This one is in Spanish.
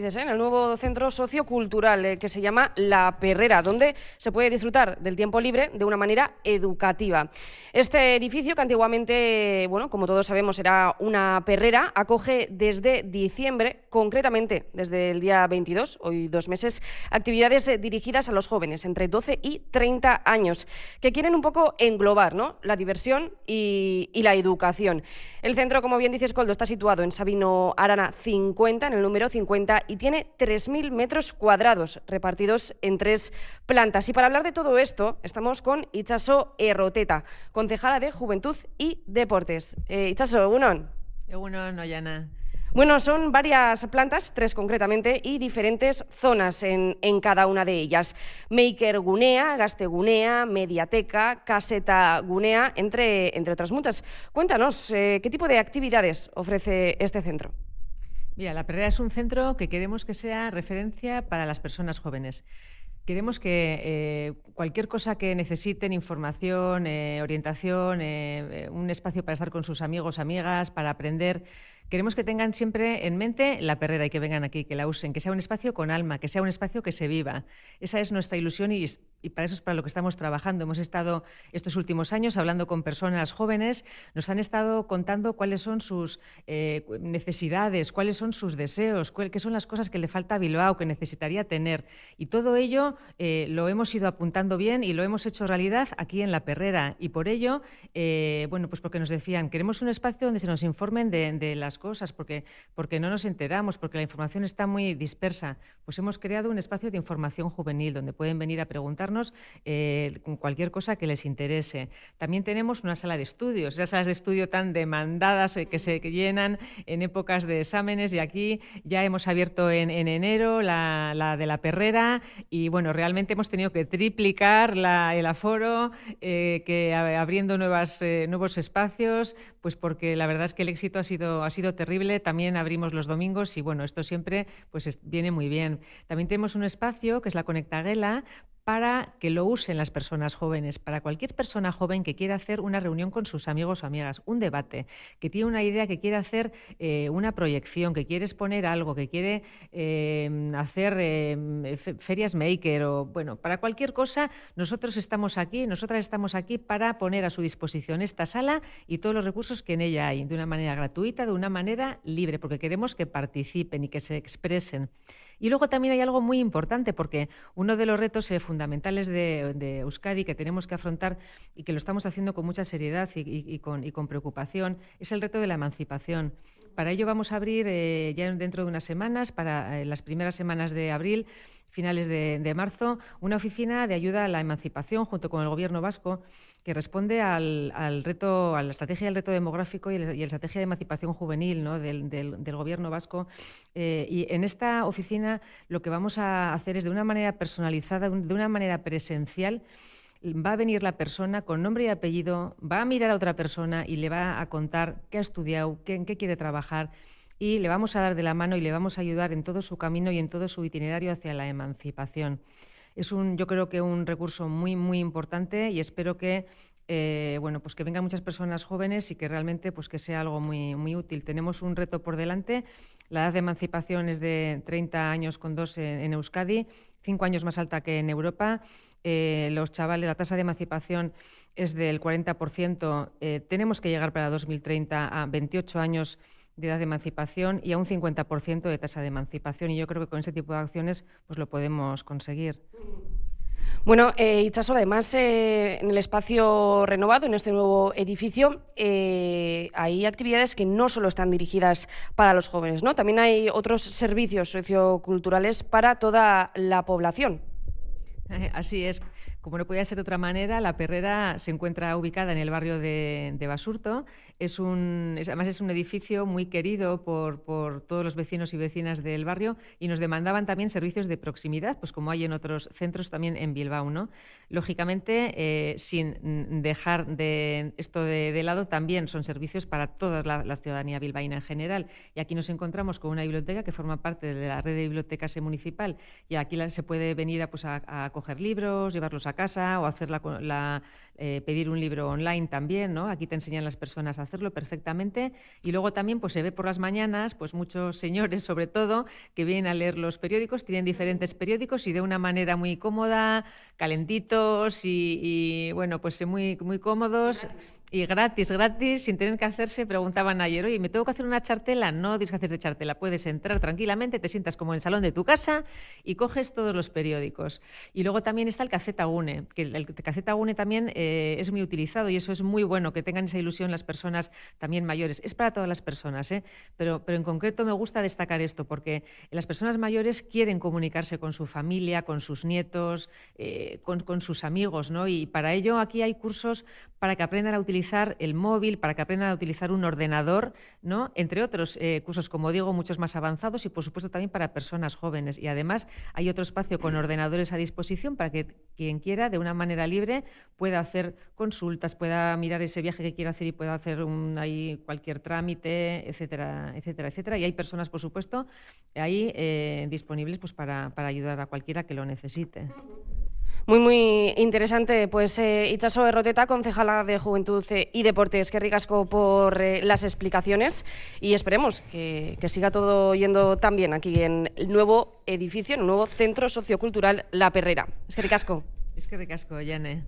En el nuevo centro sociocultural eh, que se llama La Perrera, donde se puede disfrutar del tiempo libre de una manera educativa. Este edificio, que antiguamente, bueno, como todos sabemos, era una perrera, acoge desde diciembre, concretamente desde el día 22, hoy dos meses, actividades eh, dirigidas a los jóvenes entre 12 y 30 años, que quieren un poco englobar ¿no? la diversión y, y la educación. El centro, como bien dice Escoldo, está situado en Sabino Arana 50, en el número 50 y tiene 3.000 metros cuadrados repartidos en tres plantas. Y para hablar de todo esto, estamos con Ichaso Erroteta, concejala de Juventud y Deportes. Eh, Ichaso, Egunon. Egunon, Oyana. Bueno, son varias plantas, tres concretamente, y diferentes zonas en, cada una de ellas. Maker Gunea, Gaste Gunea, Mediateca, Caseta Gunea, entre, entre otras muchas. Cuéntanos, eh, ¿qué tipo de actividades ofrece este centro? Mira, la Perrera es un centro que queremos que sea referencia para las personas jóvenes. Queremos que eh, cualquier cosa que necesiten, información, eh, orientación, eh, un espacio para estar con sus amigos, amigas, para aprender, Queremos que tengan siempre en mente la perrera y que vengan aquí, que la usen, que sea un espacio con alma, que sea un espacio que se viva. Esa es nuestra ilusión y, para eso es para lo que estamos trabajando. Hemos estado estos últimos años hablando con personas jóvenes, nos han estado contando cuáles son sus eh, necesidades, cuáles son sus deseos, qué son las cosas que le falta a Bilbao, que necesitaría tener. Y todo ello eh, lo hemos ido apuntando bien y lo hemos hecho realidad aquí en la perrera. Y por ello, eh, bueno, pues porque nos decían, queremos un espacio donde se nos informen de, de las cosas, porque, porque no nos enteramos, porque la información está muy dispersa. Pues hemos creado un espacio de información juvenil donde pueden venir a preguntarnos eh, cualquier cosa que les interese. También tenemos una sala de estudios, esas salas de estudio tan demandadas eh, que se llenan en épocas de exámenes y aquí ya hemos abierto en, enero la, de la perrera y bueno, realmente hemos tenido que triplicar el aforo, eh, que abriendo nuevas, nuevos espacios, pues porque la verdad es que el éxito ha sido, ha sido terrible. También abrimos los domingos y bueno, esto siempre pues viene muy bien. También tenemos un espacio que es la Conectaguela para que lo usen las personas jóvenes, para cualquier persona joven que quiera hacer una reunión con sus amigos o amigas, un debate, que tiene una idea, que quiere hacer eh, una proyección, que quiere exponer algo, que quiere eh, hacer eh, ferias maker o, bueno, para cualquier cosa, nosotros estamos aquí, nosotras estamos aquí para poner a su disposición esta sala y todos los recursos que en ella hay, de una manera gratuita, de una manera libre, porque queremos que participen y que se expresen. Y luego también hay algo muy importante, porque uno de los retos eh, fundamentales de, Euskadi que tenemos que afrontar y que lo estamos haciendo con mucha seriedad y, con, preocupación es el reto de la emancipación. Para ello vamos a abrir eh, ya dentro de unas semanas, para eh, las primeras semanas de abril, finales de, marzo, una oficina de ayuda a la emancipación junto con el Gobierno vasco que responde al, reto, a la estrategia del reto demográfico y, la estrategia de emancipación juvenil del, Gobierno vasco. Eh, y en esta oficina lo que vamos a hacer es de una manera personalizada, de una manera presencial, va a venir la persona con nombre y apellido, va a mirar a otra persona y le va a contar qué ha estudiado, qué, en qué quiere trabajar y le vamos a dar de la mano y le vamos a ayudar en todo su camino y en todo su itinerario hacia la emancipación. Es un, yo creo que un recurso muy, muy importante y espero que eh, bueno, pues que vengan muchas personas jóvenes y que realmente pues que sea algo muy, muy útil. Tenemos un reto por delante. La edad de emancipación es de 30 años con dos en, Euskadi, cinco años más alta que en Europa. Eh, los chavales, la tasa de emancipación es del 40%. Eh, tenemos que llegar para 2030 a 28 años de edad de emancipación y a un 50% de tasa de emancipación. Y yo creo que con ese tipo de acciones pues lo podemos conseguir. Bueno, eh, Itchaso, además, eh, en el espacio renovado, en este nuevo edificio, hay actividades que no solo están dirigidas para los jóvenes, ¿no? También hay otros servicios socioculturales para toda la población. Así es. Como no podía ser de otra manera, la perrera se encuentra ubicada en el barrio de, Basurto. Es un, además es un edificio muy querido por, todos los vecinos y vecinas del barrio y nos demandaban también servicios de proximidad, pues como hay en otros centros también en Bilbao. ¿no? Lógicamente, eh, sin dejar de esto de, lado, también son servicios para toda la, ciudadanía bilbaína en general. Y aquí nos encontramos con una biblioteca que forma parte de la red de bibliotecas municipal y aquí se puede venir a, pues, a, a coger libros, llevarlos a casa o hacer la, eh, pedir un libro online también, ¿no? Aquí te enseñan las personas a hacerlo perfectamente. Y luego también pues, se ve por las mañanas, pues muchos señores, sobre todo, que vienen a leer los periódicos, tienen diferentes periódicos y de una manera muy cómoda, calentitos y, y bueno, pues muy, muy cómodos. Y gratis, gratis, sin tener que hacerse, preguntaban ayer, oye, ¿me tengo que hacer una chartela? No tienes que hacer de chartela, puedes entrar tranquilamente, te sientas como en el salón de tu casa y coges todos los periódicos. Y luego también está el Caceta UNE, que el, Caceta UNE también eh, es muy utilizado y eso es muy bueno, que tengan esa ilusión las personas también mayores. Es para todas las personas, ¿eh? pero, pero en concreto me gusta destacar esto, porque las personas mayores quieren comunicarse con su familia, con sus nietos, eh, con, con sus amigos, ¿no? Y para ello aquí hay cursos para que aprendan a utilizar el móvil, para que aprendan a utilizar un ordenador, ¿no? entre otros eh, cursos, como digo, muchos más avanzados y, por supuesto, también para personas jóvenes. Y además hay otro espacio con ordenadores a disposición para que quien quiera, de una manera libre, pueda hacer consultas, pueda mirar ese viaje que quiera hacer y pueda hacer un, ahí cualquier trámite, etcétera, etcétera, etcétera. Y hay personas, por supuesto, ahí eh, disponibles pues, para, para ayudar a cualquiera que lo necesite. Muy, muy interesante. Pues eh, Itchaso Erroteta, concejala de Juventud eh, y Deportes, que ricasco por eh, las explicaciones y esperemos que, que, siga todo yendo tan bien aquí en el nuevo edificio, en el nuevo centro sociocultural La Perrera. Es que ricasco. Es que ricasco, Yane.